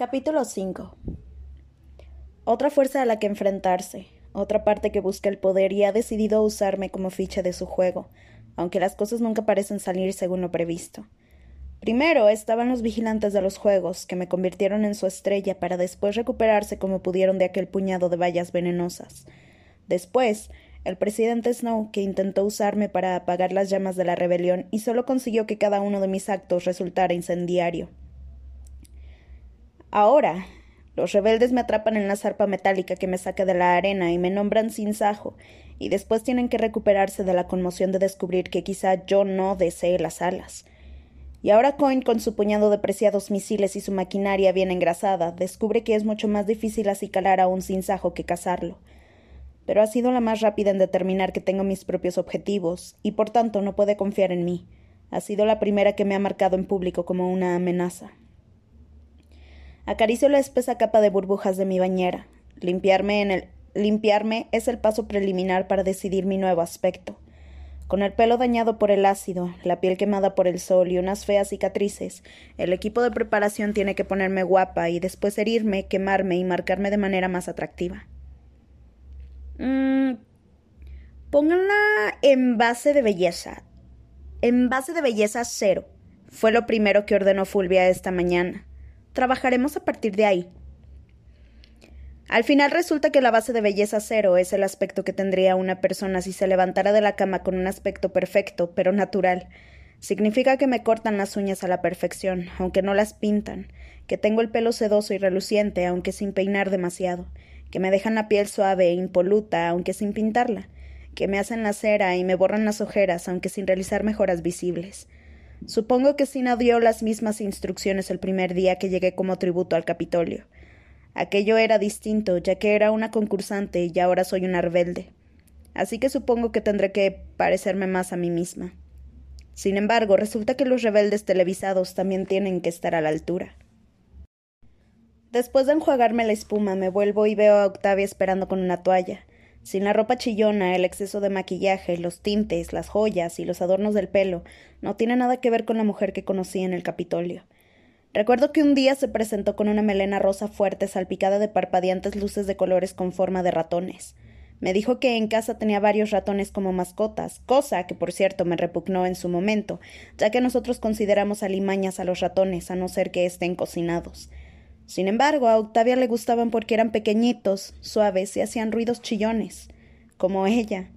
Capítulo 5 Otra fuerza a la que enfrentarse, otra parte que busca el poder y ha decidido usarme como ficha de su juego, aunque las cosas nunca parecen salir según lo previsto. Primero estaban los vigilantes de los juegos, que me convirtieron en su estrella para después recuperarse como pudieron de aquel puñado de vallas venenosas. Después, el presidente Snow, que intentó usarme para apagar las llamas de la rebelión y solo consiguió que cada uno de mis actos resultara incendiario. Ahora, los rebeldes me atrapan en la zarpa metálica que me saca de la arena y me nombran sin sajo, y después tienen que recuperarse de la conmoción de descubrir que quizá yo no desee las alas. Y ahora Coin, con su puñado de preciados misiles y su maquinaria bien engrasada, descubre que es mucho más difícil acicalar a un sinsajo que cazarlo. Pero ha sido la más rápida en determinar que tengo mis propios objetivos, y por tanto no puede confiar en mí. Ha sido la primera que me ha marcado en público como una amenaza. Acaricio la espesa capa de burbujas de mi bañera. Limpiarme, en el... Limpiarme es el paso preliminar para decidir mi nuevo aspecto. Con el pelo dañado por el ácido, la piel quemada por el sol y unas feas cicatrices, el equipo de preparación tiene que ponerme guapa y después herirme, quemarme y marcarme de manera más atractiva. Mmm. Pónganla en base de belleza. En base de belleza cero. Fue lo primero que ordenó Fulvia esta mañana. Trabajaremos a partir de ahí. Al final resulta que la base de belleza cero es el aspecto que tendría una persona si se levantara de la cama con un aspecto perfecto, pero natural. Significa que me cortan las uñas a la perfección, aunque no las pintan, que tengo el pelo sedoso y reluciente, aunque sin peinar demasiado, que me dejan la piel suave e impoluta, aunque sin pintarla, que me hacen la cera y me borran las ojeras, aunque sin realizar mejoras visibles, Supongo que Sina dio las mismas instrucciones el primer día que llegué como tributo al Capitolio. Aquello era distinto, ya que era una concursante y ahora soy una rebelde. Así que supongo que tendré que parecerme más a mí misma. Sin embargo, resulta que los rebeldes televisados también tienen que estar a la altura. Después de enjuagarme la espuma, me vuelvo y veo a Octavia esperando con una toalla. Sin la ropa chillona, el exceso de maquillaje, los tintes, las joyas y los adornos del pelo no tiene nada que ver con la mujer que conocí en el Capitolio. Recuerdo que un día se presentó con una melena rosa fuerte salpicada de parpadeantes luces de colores con forma de ratones. Me dijo que en casa tenía varios ratones como mascotas, cosa que por cierto me repugnó en su momento, ya que nosotros consideramos alimañas a los ratones a no ser que estén cocinados. Sin embargo, a Octavia le gustaban porque eran pequeñitos, suaves y hacían ruidos chillones, como ella.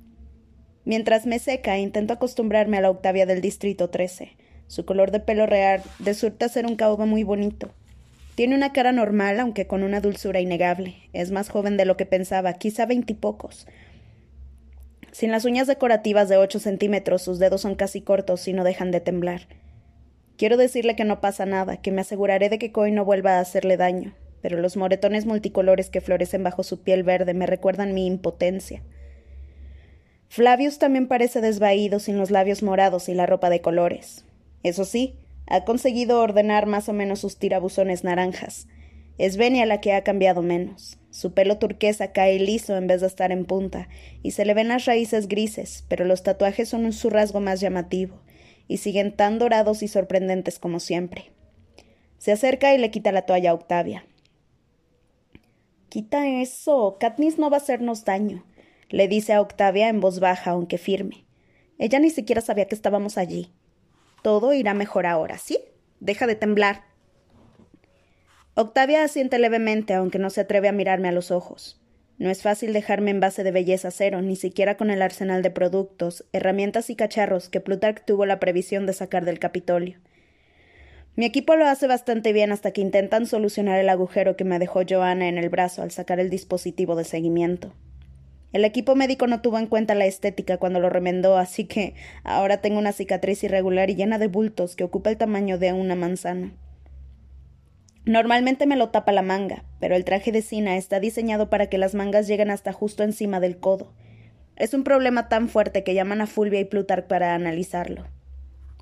Mientras me seca, intento acostumbrarme a la Octavia del Distrito 13. Su color de pelo real resulta ser un caoba muy bonito. Tiene una cara normal, aunque con una dulzura innegable. Es más joven de lo que pensaba, quizá veintipocos. Sin las uñas decorativas de ocho centímetros, sus dedos son casi cortos y no dejan de temblar. Quiero decirle que no pasa nada, que me aseguraré de que Coy no vuelva a hacerle daño, pero los moretones multicolores que florecen bajo su piel verde me recuerdan mi impotencia. Flavius también parece desvaído sin los labios morados y la ropa de colores. Eso sí, ha conseguido ordenar más o menos sus tirabuzones naranjas. Es Benia la que ha cambiado menos. Su pelo turquesa cae liso en vez de estar en punta, y se le ven las raíces grises, pero los tatuajes son su rasgo más llamativo, y siguen tan dorados y sorprendentes como siempre. Se acerca y le quita la toalla a Octavia. Quita eso. Katniss no va a hacernos daño, le dice a Octavia en voz baja, aunque firme. Ella ni siquiera sabía que estábamos allí. Todo irá mejor ahora, ¿sí? Deja de temblar. Octavia asiente levemente, aunque no se atreve a mirarme a los ojos. No es fácil dejarme en base de belleza cero, ni siquiera con el arsenal de productos, herramientas y cacharros que Plutarch tuvo la previsión de sacar del Capitolio. Mi equipo lo hace bastante bien hasta que intentan solucionar el agujero que me dejó Joanna en el brazo al sacar el dispositivo de seguimiento. El equipo médico no tuvo en cuenta la estética cuando lo remendó, así que ahora tengo una cicatriz irregular y llena de bultos que ocupa el tamaño de una manzana. Normalmente me lo tapa la manga, pero el traje de Sina está diseñado para que las mangas lleguen hasta justo encima del codo. Es un problema tan fuerte que llaman a Fulvia y Plutarch para analizarlo.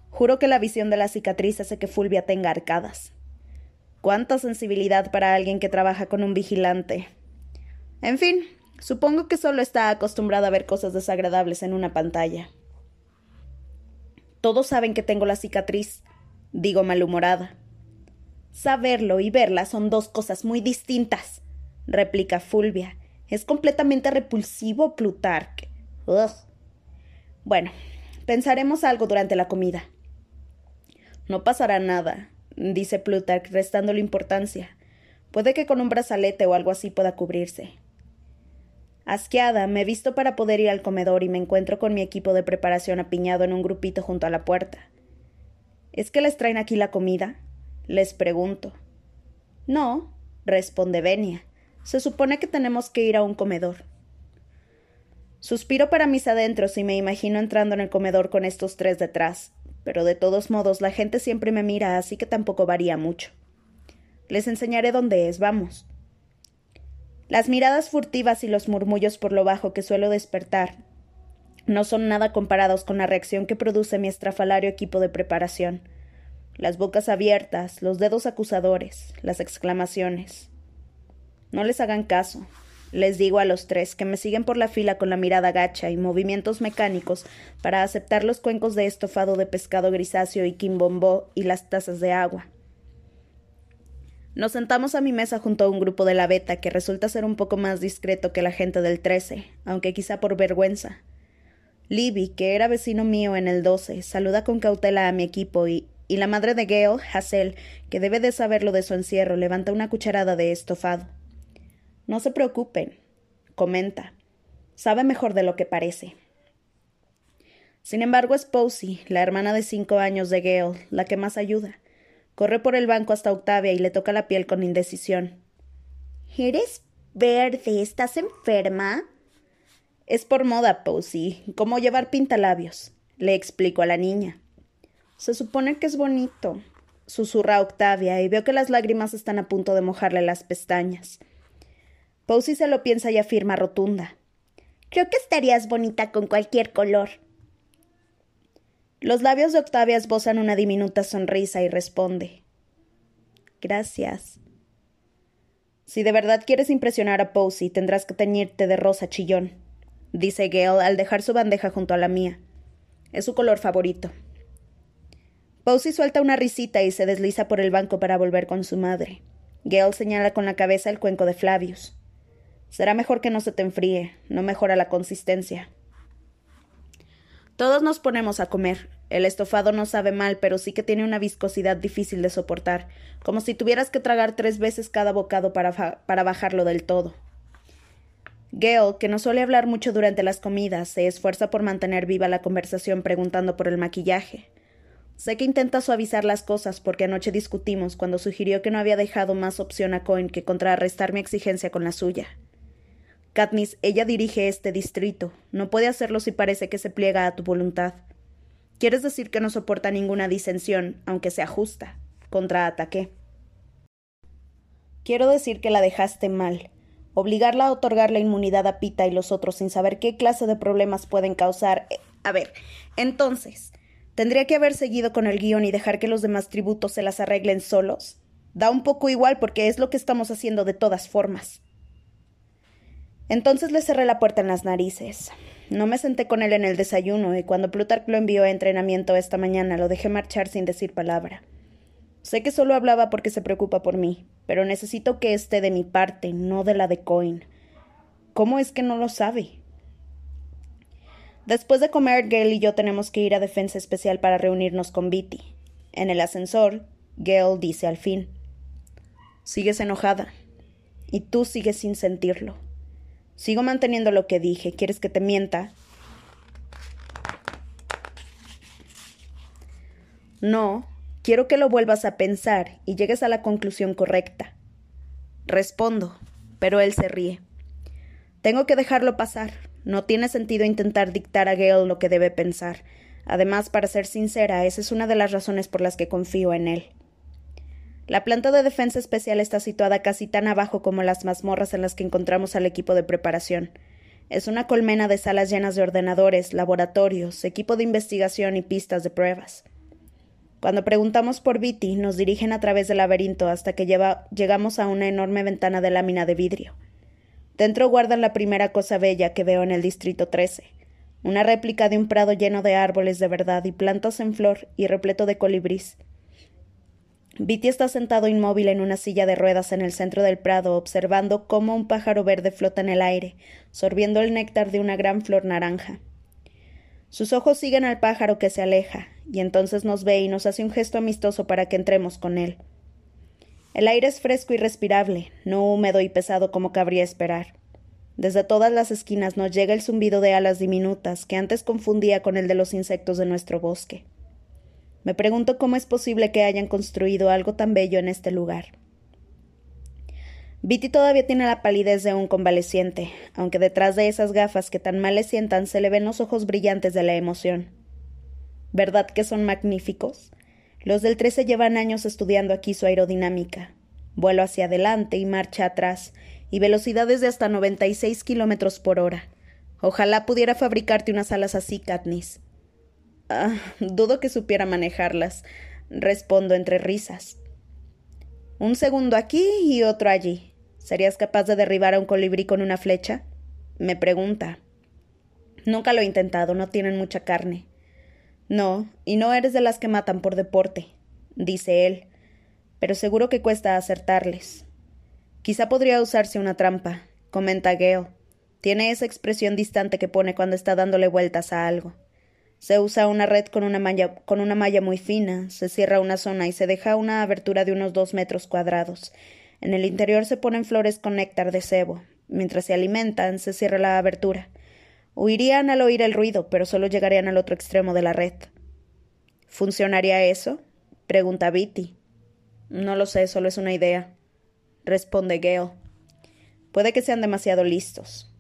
Juro que la visión de la cicatriz hace que Fulvia tenga arcadas. Cuánta sensibilidad para alguien que trabaja con un vigilante. En fin, supongo que solo está acostumbrada a ver cosas desagradables en una pantalla. Todos saben que tengo la cicatriz, digo malhumorada. Saberlo y verla son dos cosas muy distintas, replica Fulvia. Es completamente repulsivo Plutarque. Bueno, pensaremos algo durante la comida. No pasará nada, dice Plutarch, restándole importancia. Puede que con un brazalete o algo así pueda cubrirse. Asqueada, me visto para poder ir al comedor y me encuentro con mi equipo de preparación apiñado en un grupito junto a la puerta. ¿Es que les traen aquí la comida? Les pregunto. No, responde Benia. Se supone que tenemos que ir a un comedor. Suspiro para mis adentros y me imagino entrando en el comedor con estos tres detrás, pero de todos modos la gente siempre me mira, así que tampoco varía mucho. Les enseñaré dónde es, vamos. Las miradas furtivas y los murmullos por lo bajo que suelo despertar no son nada comparados con la reacción que produce mi estrafalario equipo de preparación. Las bocas abiertas, los dedos acusadores, las exclamaciones. No les hagan caso. Les digo a los tres que me siguen por la fila con la mirada gacha y movimientos mecánicos para aceptar los cuencos de estofado de pescado grisáceo y quimbombó y las tazas de agua. Nos sentamos a mi mesa junto a un grupo de la beta que resulta ser un poco más discreto que la gente del 13, aunque quizá por vergüenza. Libby, que era vecino mío en el 12, saluda con cautela a mi equipo y, y la madre de Gale, Hazel, que debe de saberlo de su encierro, levanta una cucharada de estofado. No se preocupen, comenta. Sabe mejor de lo que parece. Sin embargo, es Posey, la hermana de cinco años de Gale, la que más ayuda. Corre por el banco hasta Octavia y le toca la piel con indecisión. ¿Eres verde? ¿Estás enferma? Es por moda, Posey. ¿Cómo llevar pintalabios? Le explico a la niña. Se supone que es bonito, susurra Octavia, y veo que las lágrimas están a punto de mojarle las pestañas. Posey se lo piensa y afirma rotunda. Creo que estarías bonita con cualquier color. Los labios de Octavia esbozan una diminuta sonrisa y responde. Gracias. Si de verdad quieres impresionar a Posey, tendrás que teñirte de rosa chillón, dice Gale al dejar su bandeja junto a la mía. Es su color favorito. Posey suelta una risita y se desliza por el banco para volver con su madre. Gale señala con la cabeza el cuenco de Flavius. Será mejor que no se te enfríe, no mejora la consistencia. Todos nos ponemos a comer. El estofado no sabe mal, pero sí que tiene una viscosidad difícil de soportar, como si tuvieras que tragar tres veces cada bocado para, para bajarlo del todo. Gale, que no suele hablar mucho durante las comidas, se esfuerza por mantener viva la conversación preguntando por el maquillaje. Sé que intenta suavizar las cosas porque anoche discutimos cuando sugirió que no había dejado más opción a Cohen que contrarrestar mi exigencia con la suya. Katniss, ella dirige este distrito. No puede hacerlo si parece que se pliega a tu voluntad. Quieres decir que no soporta ninguna disensión, aunque sea justa. Contraataqué. Quiero decir que la dejaste mal. Obligarla a otorgar la inmunidad a Pita y los otros sin saber qué clase de problemas pueden causar. Eh, a ver, entonces, ¿tendría que haber seguido con el guion y dejar que los demás tributos se las arreglen solos? Da un poco igual porque es lo que estamos haciendo de todas formas. Entonces le cerré la puerta en las narices. No me senté con él en el desayuno y cuando Plutarch lo envió a entrenamiento esta mañana lo dejé marchar sin decir palabra. Sé que solo hablaba porque se preocupa por mí, pero necesito que esté de mi parte, no de la de Coin. ¿Cómo es que no lo sabe? Después de comer, Gail y yo tenemos que ir a Defensa Especial para reunirnos con Bitty. En el ascensor, Gail dice al fin: Sigues enojada. Y tú sigues sin sentirlo. Sigo manteniendo lo que dije. ¿Quieres que te mienta? No, quiero que lo vuelvas a pensar y llegues a la conclusión correcta. Respondo, pero él se ríe. Tengo que dejarlo pasar. No tiene sentido intentar dictar a Gale lo que debe pensar. Además, para ser sincera, esa es una de las razones por las que confío en él. La planta de defensa especial está situada casi tan abajo como las mazmorras en las que encontramos al equipo de preparación. Es una colmena de salas llenas de ordenadores, laboratorios, equipo de investigación y pistas de pruebas. Cuando preguntamos por Viti, nos dirigen a través del laberinto hasta que llegamos a una enorme ventana de lámina de vidrio. Dentro guardan la primera cosa bella que veo en el Distrito 13, una réplica de un prado lleno de árboles de verdad y plantas en flor y repleto de colibrís. Viti está sentado inmóvil en una silla de ruedas en el centro del prado, observando cómo un pájaro verde flota en el aire, sorbiendo el néctar de una gran flor naranja. Sus ojos siguen al pájaro que se aleja, y entonces nos ve y nos hace un gesto amistoso para que entremos con él. El aire es fresco y respirable, no húmedo y pesado como cabría esperar. Desde todas las esquinas nos llega el zumbido de alas diminutas que antes confundía con el de los insectos de nuestro bosque. Me pregunto cómo es posible que hayan construido algo tan bello en este lugar. Viti todavía tiene la palidez de un convaleciente, aunque detrás de esas gafas que tan mal le sientan se le ven los ojos brillantes de la emoción. ¿Verdad que son magníficos? Los del 13 llevan años estudiando aquí su aerodinámica. Vuelo hacia adelante y marcha atrás, y velocidades de hasta 96 kilómetros por hora. Ojalá pudiera fabricarte unas alas así, Katniss. Ah, dudo que supiera manejarlas, respondo entre risas. Un segundo aquí y otro allí. ¿Serías capaz de derribar a un colibrí con una flecha? Me pregunta. Nunca lo he intentado, no tienen mucha carne. No, y no eres de las que matan por deporte, dice él, pero seguro que cuesta acertarles. Quizá podría usarse una trampa, comenta Gale. Tiene esa expresión distante que pone cuando está dándole vueltas a algo. Se usa una red con una, malla, con una malla muy fina, se cierra una zona y se deja una abertura de unos dos metros cuadrados. En el interior se ponen flores con néctar de cebo. Mientras se alimentan, se cierra la abertura. Huirían al oír el ruido, pero solo llegarían al otro extremo de la red. ¿Funcionaría eso? pregunta Bitty. No lo sé, solo es una idea, responde Gale. Puede que sean demasiado listos.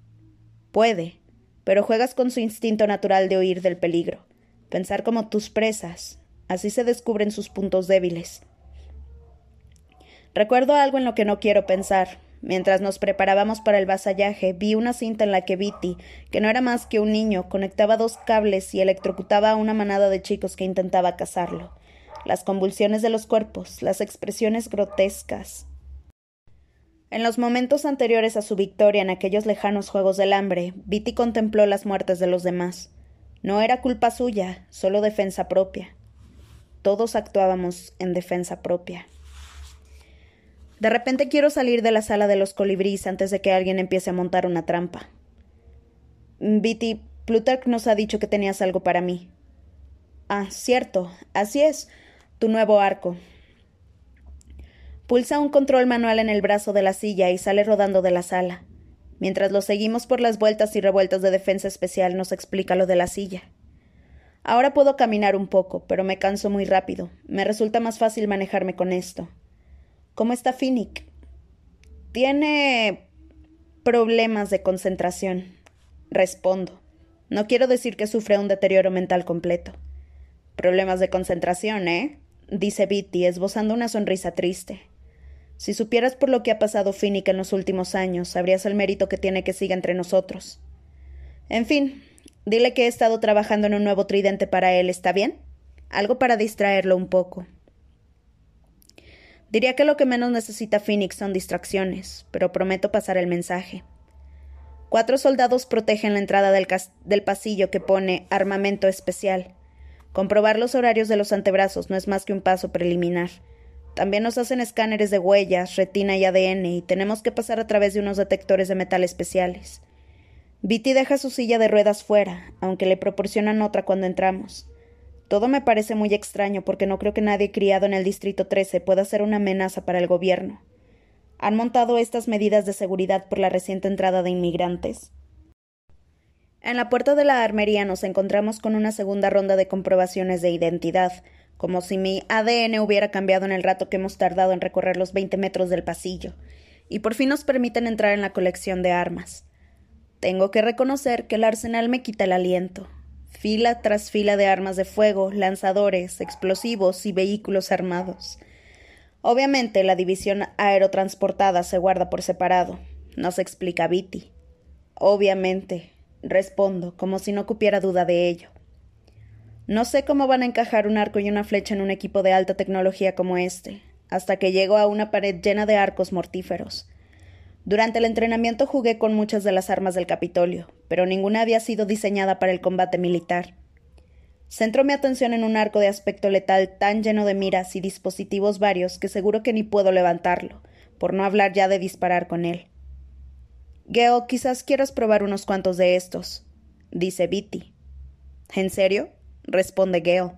Puede, pero juegas con su instinto natural de huir del peligro, pensar como tus presas, así se descubren sus puntos débiles. Recuerdo algo en lo que no quiero pensar. Mientras nos preparábamos para el vasallaje, vi una cinta en la que Viti, que no era más que un niño, conectaba dos cables y electrocutaba a una manada de chicos que intentaba cazarlo. Las convulsiones de los cuerpos, las expresiones grotescas, en los momentos anteriores a su victoria en aquellos lejanos Juegos del Hambre, Viti contempló las muertes de los demás. No era culpa suya, solo defensa propia. Todos actuábamos en defensa propia. De repente quiero salir de la sala de los colibríes antes de que alguien empiece a montar una trampa. Viti, Plutarch nos ha dicho que tenías algo para mí. Ah, cierto, así es. Tu nuevo arco. Pulsa un control manual en el brazo de la silla y sale rodando de la sala. Mientras lo seguimos por las vueltas y revueltas de defensa especial, nos explica lo de la silla. Ahora puedo caminar un poco, pero me canso muy rápido. Me resulta más fácil manejarme con esto. ¿Cómo está Finnick? Tiene problemas de concentración. Respondo. No quiero decir que sufre un deterioro mental completo. Problemas de concentración, ¿eh? dice Bitty, esbozando una sonrisa triste. Si supieras por lo que ha pasado Finnick en los últimos años, sabrías el mérito que tiene que siga entre nosotros. En fin, dile que he estado trabajando en un nuevo tridente para él, ¿está bien? Algo para distraerlo un poco. Diría que lo que menos necesita Phoenix son distracciones, pero prometo pasar el mensaje. Cuatro soldados protegen la entrada del, pasillo que pone armamento especial. Comprobar los horarios de los antebrazos no es más que un paso preliminar. También nos hacen escáneres de huellas, retina y ADN y tenemos que pasar a través de unos detectores de metal especiales. Viti deja su silla de ruedas fuera, aunque le proporcionan otra cuando entramos. Todo me parece muy extraño porque no creo que nadie criado en el Distrito 13 pueda ser una amenaza para el gobierno. ¿Han montado estas medidas de seguridad por la reciente entrada de inmigrantes? En la puerta de la armería nos encontramos con una segunda ronda de comprobaciones de identidad, como si mi ADN hubiera cambiado en el rato que hemos tardado en recorrer los veinte metros del pasillo, y por fin nos permiten entrar en la colección de armas. Tengo que reconocer que el arsenal me quita el aliento. Fila tras fila de armas de fuego, lanzadores, explosivos y vehículos armados. Obviamente la división aerotransportada se guarda por separado, nos explica Viti. Obviamente, respondo, como si no cupiera duda de ello. No sé cómo van a encajar un arco y una flecha en un equipo de alta tecnología como este, hasta que llego a una pared llena de arcos mortíferos. Durante el entrenamiento jugué con muchas de las armas del Capitolio, pero ninguna había sido diseñada para el combate militar. Centro mi atención en un arco de aspecto letal tan lleno de miras y dispositivos varios que seguro que ni puedo levantarlo, por no hablar ya de disparar con él. Gale, quizás quieras probar unos cuantos de estos, dice Bitty. ¿En serio? responde Gale.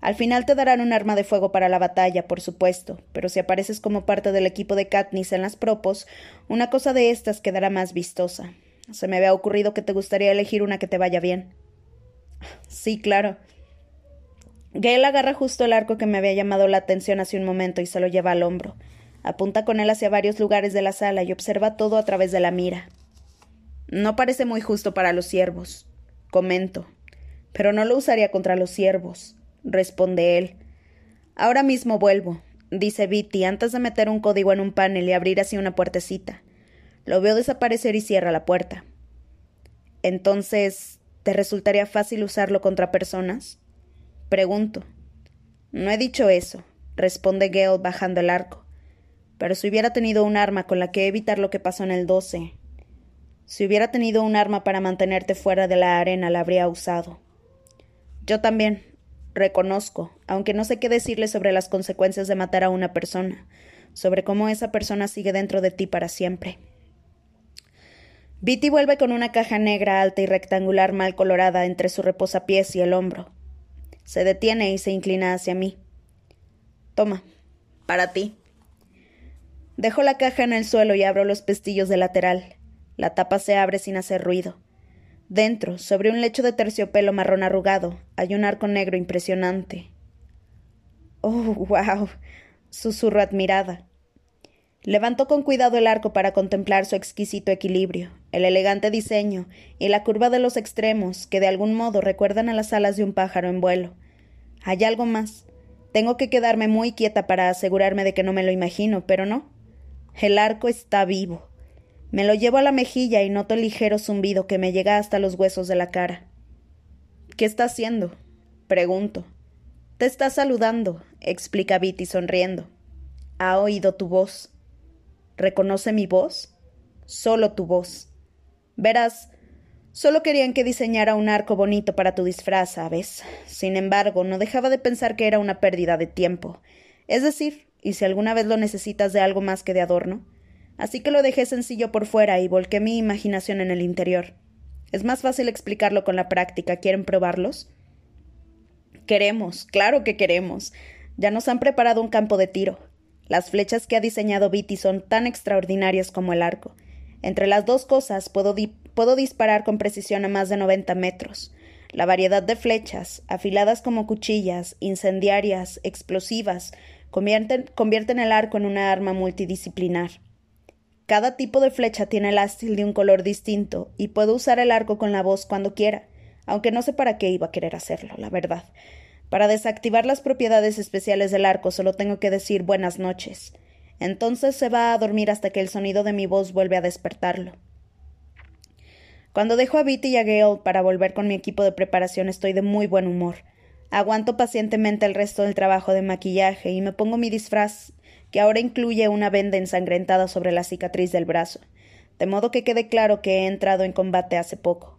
Al final te darán un arma de fuego para la batalla, por supuesto, pero si apareces como parte del equipo de Katniss en las propos, una cosa de estas quedará más vistosa. Se me había ocurrido que te gustaría elegir una que te vaya bien. Sí, claro. Gale agarra justo el arco que me había llamado la atención hace un momento y se lo lleva al hombro. Apunta con él hacia varios lugares de la sala y observa todo a través de la mira. No parece muy justo para los siervos, comento. Pero no lo usaría contra los siervos, responde él. Ahora mismo vuelvo, dice Bitty antes de meter un código en un panel y abrir así una puertecita. Lo veo desaparecer y cierra la puerta. Entonces, ¿Te resultaría fácil usarlo contra personas? Pregunto. No he dicho eso, responde Gale bajando el arco. Pero si hubiera tenido un arma con la que evitar lo que pasó en el 12. Si hubiera tenido un arma para mantenerte fuera de la arena, la habría usado. Yo también, reconozco, aunque no sé qué decirle sobre las consecuencias de matar a una persona, sobre cómo esa persona sigue dentro de ti para siempre. Bitty vuelve con una caja negra alta y rectangular mal colorada entre su reposapiés y el hombro. Se detiene y se inclina hacia mí. Toma, para ti. Dejo la caja en el suelo y abro los pestillos de lateral. La tapa se abre sin hacer ruido. Dentro, sobre un lecho de terciopelo marrón arrugado, hay un arco negro impresionante. Oh, wow. susurro admirada. Levantó con cuidado el arco para contemplar su exquisito equilibrio, el elegante diseño y la curva de los extremos que de algún modo recuerdan a las alas de un pájaro en vuelo. Hay algo más. Tengo que quedarme muy quieta para asegurarme de que no me lo imagino, pero no. El arco está vivo. Me lo llevo a la mejilla y noto el ligero zumbido que me llega hasta los huesos de la cara. ¿Qué está haciendo? pregunto. Te está saludando, explica Bitty sonriendo. Ha oído tu voz. ¿Reconoce mi voz? Solo tu voz. Verás, solo querían que diseñara un arco bonito para tu disfraz, ¿sabes? Sin embargo, no dejaba de pensar que era una pérdida de tiempo. Es decir, y si alguna vez lo necesitas de algo más que de adorno. Así que lo dejé sencillo por fuera y volqué mi imaginación en el interior. Es más fácil explicarlo con la práctica. ¿Quieren probarlos? Queremos, claro que queremos. Ya nos han preparado un campo de tiro. Las flechas que ha diseñado Viti son tan extraordinarias como el arco. Entre las dos cosas puedo, puedo disparar con precisión a más de 90 metros. La variedad de flechas, afiladas como cuchillas, incendiarias, explosivas, convierten, convierten el arco en una arma multidisciplinar. Cada tipo de flecha tiene el de un color distinto y puedo usar el arco con la voz cuando quiera, aunque no sé para qué iba a querer hacerlo, la verdad. Para desactivar las propiedades especiales del arco solo tengo que decir buenas noches. Entonces se va a dormir hasta que el sonido de mi voz vuelve a despertarlo. Cuando dejo a Bitty y a Gale para volver con mi equipo de preparación estoy de muy buen humor. Aguanto pacientemente el resto del trabajo de maquillaje y me pongo mi disfraz, que ahora incluye una venda ensangrentada sobre la cicatriz del brazo, de modo que quede claro que he entrado en combate hace poco.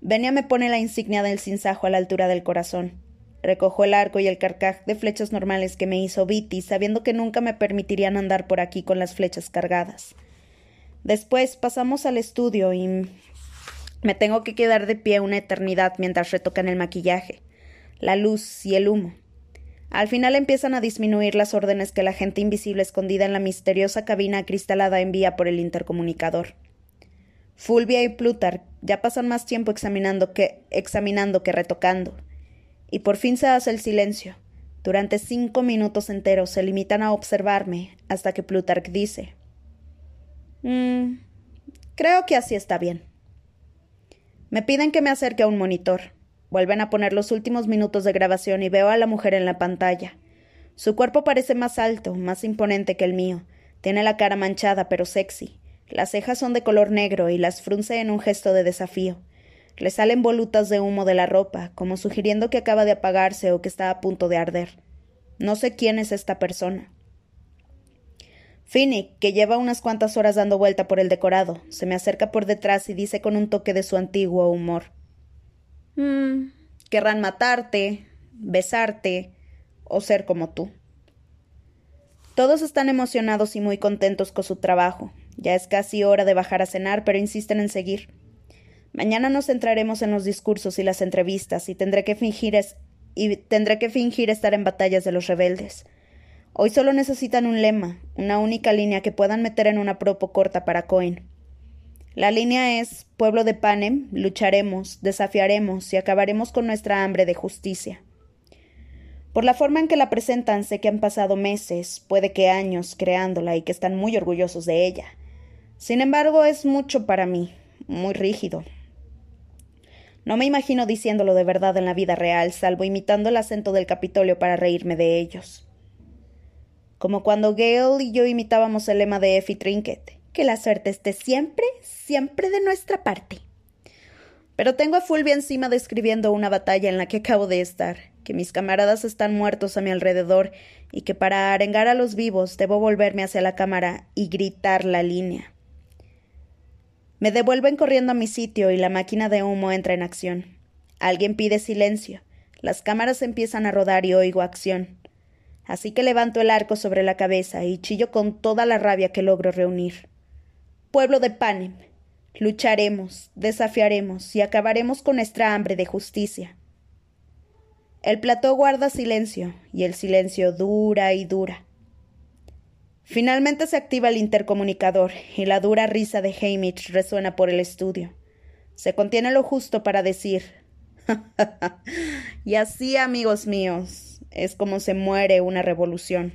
Venia me pone la insignia del cinzajo a la altura del corazón. Recojo el arco y el carcaj de flechas normales que me hizo Viti, sabiendo que nunca me permitirían andar por aquí con las flechas cargadas. Después pasamos al estudio y me tengo que quedar de pie una eternidad mientras retocan el maquillaje, la luz y el humo. Al final empiezan a disminuir las órdenes que la gente invisible escondida en la misteriosa cabina acristalada envía por el intercomunicador. Fulvia y Plutar ya pasan más tiempo examinando que, examinando que retocando. Y por fin se hace el silencio. Durante cinco minutos enteros se limitan a observarme hasta que Plutarch dice mm, Creo que así está bien. Me piden que me acerque a un monitor. Vuelven a poner los últimos minutos de grabación y veo a la mujer en la pantalla. Su cuerpo parece más alto, más imponente que el mío. Tiene la cara manchada pero sexy. Las cejas son de color negro y las frunce en un gesto de desafío. Le salen volutas de humo de la ropa, como sugiriendo que acaba de apagarse o que está a punto de arder. No sé quién es esta persona. Finnick, que lleva unas cuantas horas dando vuelta por el decorado, se me acerca por detrás y dice con un toque de su antiguo humor. Mmm, Querrán matarte, besarte o ser como tú. Todos están emocionados y muy contentos con su trabajo. Ya es casi hora de bajar a cenar, pero insisten en seguir. Mañana nos centraremos en los discursos y las entrevistas y tendré que fingir y tendré que fingir estar en batallas de los rebeldes. Hoy solo necesitan un lema, una única línea que puedan meter en una propo corta para Cohen. La línea es Pueblo de Panem, lucharemos, desafiaremos y acabaremos con nuestra hambre de justicia. Por la forma en que la presentan sé que han pasado meses, puede que años, creándola y que están muy orgullosos de ella. Sin embargo, es mucho para mí, muy rígido. No me imagino diciéndolo de verdad en la vida real, salvo imitando el acento del Capitolio para reírme de ellos. Como cuando Gale y yo imitábamos el lema de Effie Trinket. Que la suerte esté siempre, siempre de nuestra parte. Pero tengo a Fulvia encima describiendo una batalla en la que acabo de estar, que mis camaradas están muertos a mi alrededor y que para arengar a los vivos debo volverme hacia la cámara y gritar la línea. Me devuelven corriendo a mi sitio y la máquina de humo entra en acción. Alguien pide silencio. Las cámaras empiezan a rodar y oigo acción. Así que levanto el arco sobre la cabeza y chillo con toda la rabia que logro reunir pueblo de Panem. Lucharemos, desafiaremos y acabaremos con nuestra hambre de justicia. El plató guarda silencio, y el silencio dura y dura. Finalmente se activa el intercomunicador, y la dura risa de Hamish resuena por el estudio. Se contiene lo justo para decir y así, amigos míos, es como se muere una revolución.